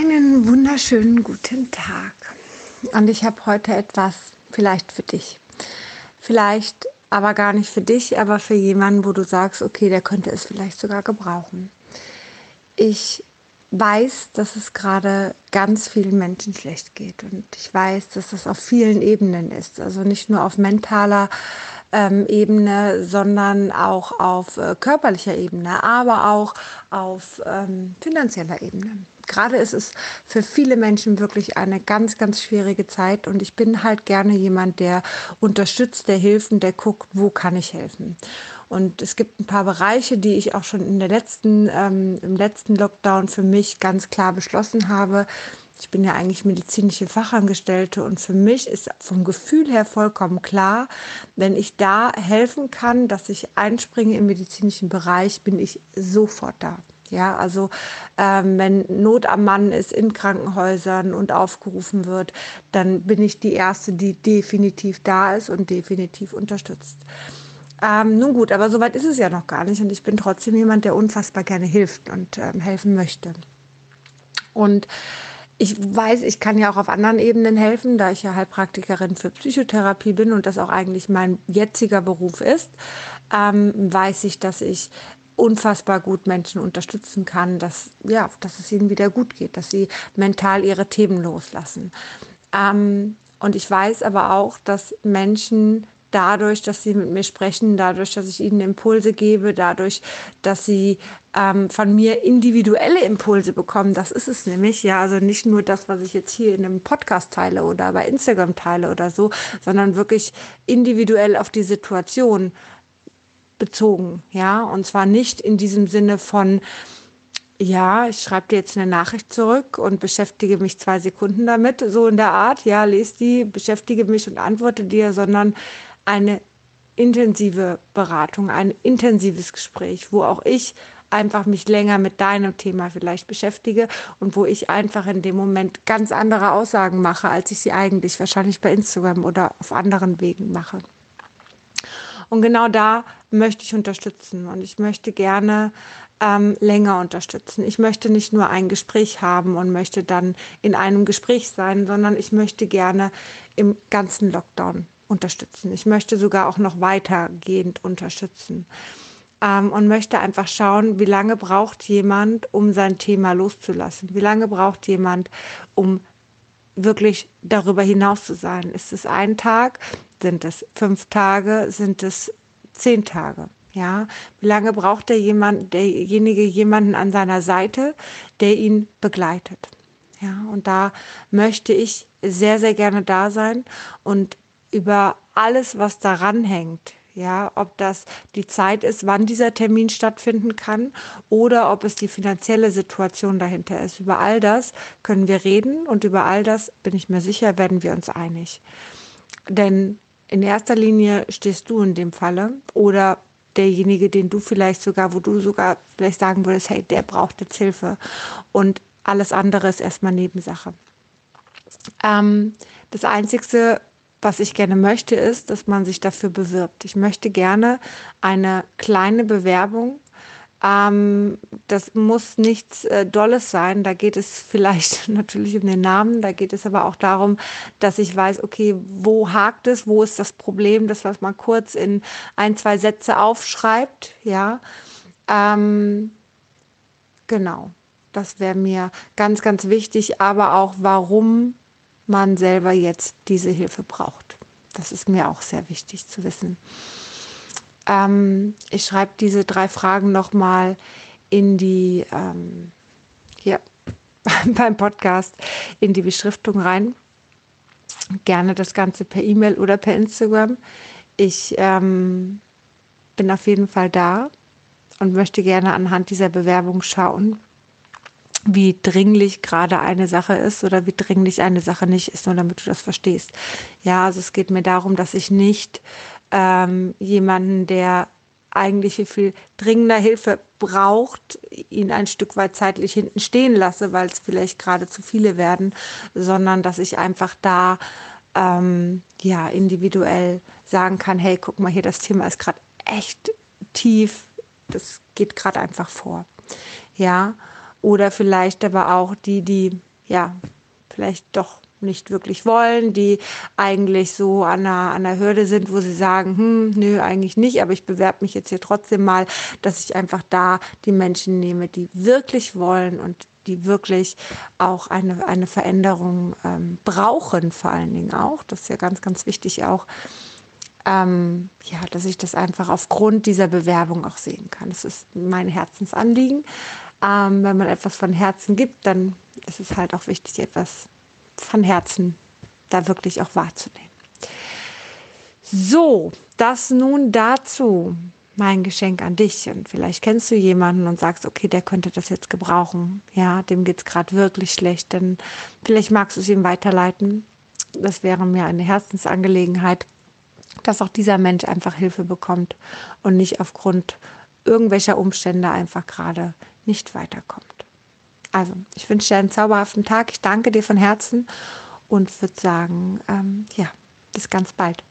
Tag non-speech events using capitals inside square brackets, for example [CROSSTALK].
Einen wunderschönen guten Tag. Und ich habe heute etwas vielleicht für dich. Vielleicht aber gar nicht für dich, aber für jemanden, wo du sagst, okay, der könnte es vielleicht sogar gebrauchen. Ich weiß, dass es gerade ganz vielen Menschen schlecht geht. Und ich weiß, dass das auf vielen Ebenen ist. Also nicht nur auf mentaler ähm, Ebene, sondern auch auf äh, körperlicher Ebene, aber auch auf ähm, finanzieller Ebene. Gerade ist es für viele Menschen wirklich eine ganz, ganz schwierige Zeit und ich bin halt gerne jemand, der unterstützt, der hilft der guckt, wo kann ich helfen. Und es gibt ein paar Bereiche, die ich auch schon in der letzten, ähm, im letzten Lockdown für mich ganz klar beschlossen habe, ich bin ja eigentlich medizinische Fachangestellte und für mich ist vom Gefühl her vollkommen klar, wenn ich da helfen kann, dass ich einspringe im medizinischen Bereich, bin ich sofort da. Ja, also ähm, wenn Not am Mann ist in Krankenhäusern und aufgerufen wird, dann bin ich die Erste, die definitiv da ist und definitiv unterstützt. Ähm, nun gut, aber soweit ist es ja noch gar nicht und ich bin trotzdem jemand, der unfassbar gerne hilft und ähm, helfen möchte. Und ich weiß, ich kann ja auch auf anderen Ebenen helfen, da ich ja Heilpraktikerin für Psychotherapie bin und das auch eigentlich mein jetziger Beruf ist, ähm, weiß ich, dass ich unfassbar gut Menschen unterstützen kann, dass, ja, dass es ihnen wieder gut geht, dass sie mental ihre Themen loslassen. Ähm, und ich weiß aber auch, dass Menschen dadurch, dass sie mit mir sprechen, dadurch, dass ich ihnen Impulse gebe, dadurch, dass sie ähm, von mir individuelle Impulse bekommen. Das ist es nämlich, ja. Also nicht nur das, was ich jetzt hier in einem Podcast teile oder bei Instagram teile oder so, sondern wirklich individuell auf die Situation bezogen, ja. Und zwar nicht in diesem Sinne von, ja, ich schreibe dir jetzt eine Nachricht zurück und beschäftige mich zwei Sekunden damit, so in der Art, ja, lese die, beschäftige mich und antworte dir, sondern eine intensive Beratung, ein intensives Gespräch, wo auch ich einfach mich länger mit deinem Thema vielleicht beschäftige und wo ich einfach in dem Moment ganz andere Aussagen mache, als ich sie eigentlich wahrscheinlich bei Instagram oder auf anderen Wegen mache. Und genau da möchte ich unterstützen und ich möchte gerne ähm, länger unterstützen. Ich möchte nicht nur ein Gespräch haben und möchte dann in einem Gespräch sein, sondern ich möchte gerne im ganzen Lockdown unterstützen. Ich möchte sogar auch noch weitergehend unterstützen ähm, und möchte einfach schauen, wie lange braucht jemand, um sein Thema loszulassen? Wie lange braucht jemand, um wirklich darüber hinaus zu sein? Ist es ein Tag? Sind es fünf Tage? Sind es zehn Tage? Ja, wie lange braucht der jemand, derjenige jemanden an seiner Seite, der ihn begleitet? Ja, und da möchte ich sehr, sehr gerne da sein und über alles, was daran hängt. Ja, ob das die Zeit ist, wann dieser Termin stattfinden kann oder ob es die finanzielle Situation dahinter ist. Über all das können wir reden und über all das, bin ich mir sicher, werden wir uns einig. Denn in erster Linie stehst du in dem Falle oder derjenige, den du vielleicht sogar, wo du sogar vielleicht sagen würdest, hey, der braucht jetzt Hilfe. Und alles andere ist erstmal Nebensache. Ähm, das Einzige, was ich gerne möchte, ist, dass man sich dafür bewirbt. Ich möchte gerne eine kleine Bewerbung. Ähm, das muss nichts äh, Dolles sein. Da geht es [LAUGHS] vielleicht natürlich um den Namen. Da geht es aber auch darum, dass ich weiß, okay, wo hakt es? Wo ist das Problem? Das, was man kurz in ein, zwei Sätze aufschreibt. Ja. Ähm, genau. Das wäre mir ganz, ganz wichtig. Aber auch, warum man selber jetzt diese Hilfe braucht. Das ist mir auch sehr wichtig zu wissen. Ähm, ich schreibe diese drei Fragen nochmal in die, ähm, hier [LAUGHS] beim Podcast, in die Beschriftung rein. Gerne das Ganze per E-Mail oder per Instagram. Ich ähm, bin auf jeden Fall da und möchte gerne anhand dieser Bewerbung schauen, wie dringlich gerade eine Sache ist oder wie dringlich eine Sache nicht ist, nur damit du das verstehst. Ja, also es geht mir darum, dass ich nicht ähm, jemanden, der eigentlich viel dringender Hilfe braucht, ihn ein Stück weit zeitlich hinten stehen lasse, weil es vielleicht gerade zu viele werden, sondern dass ich einfach da ähm, ja individuell sagen kann, hey, guck mal hier, das Thema ist gerade echt tief, das geht gerade einfach vor. Ja, oder vielleicht aber auch die, die ja, vielleicht doch nicht wirklich wollen, die eigentlich so an der, an der Hürde sind, wo sie sagen, hm, nö, eigentlich nicht, aber ich bewerbe mich jetzt hier trotzdem mal, dass ich einfach da die Menschen nehme, die wirklich wollen und die wirklich auch eine, eine Veränderung ähm, brauchen, vor allen Dingen auch. Das ist ja ganz, ganz wichtig auch. Ähm, ja, dass ich das einfach aufgrund dieser Bewerbung auch sehen kann. Das ist mein Herzensanliegen. Ähm, wenn man etwas von Herzen gibt, dann ist es halt auch wichtig, etwas von Herzen da wirklich auch wahrzunehmen. So, das nun dazu mein Geschenk an dich. Und vielleicht kennst du jemanden und sagst, okay, der könnte das jetzt gebrauchen. Ja, dem geht es gerade wirklich schlecht. Denn vielleicht magst du es ihm weiterleiten. Das wäre mir eine Herzensangelegenheit, dass auch dieser Mensch einfach Hilfe bekommt und nicht aufgrund irgendwelcher Umstände einfach gerade nicht weiterkommt. Also, ich wünsche dir einen zauberhaften Tag. Ich danke dir von Herzen und würde sagen, ähm, ja, bis ganz bald.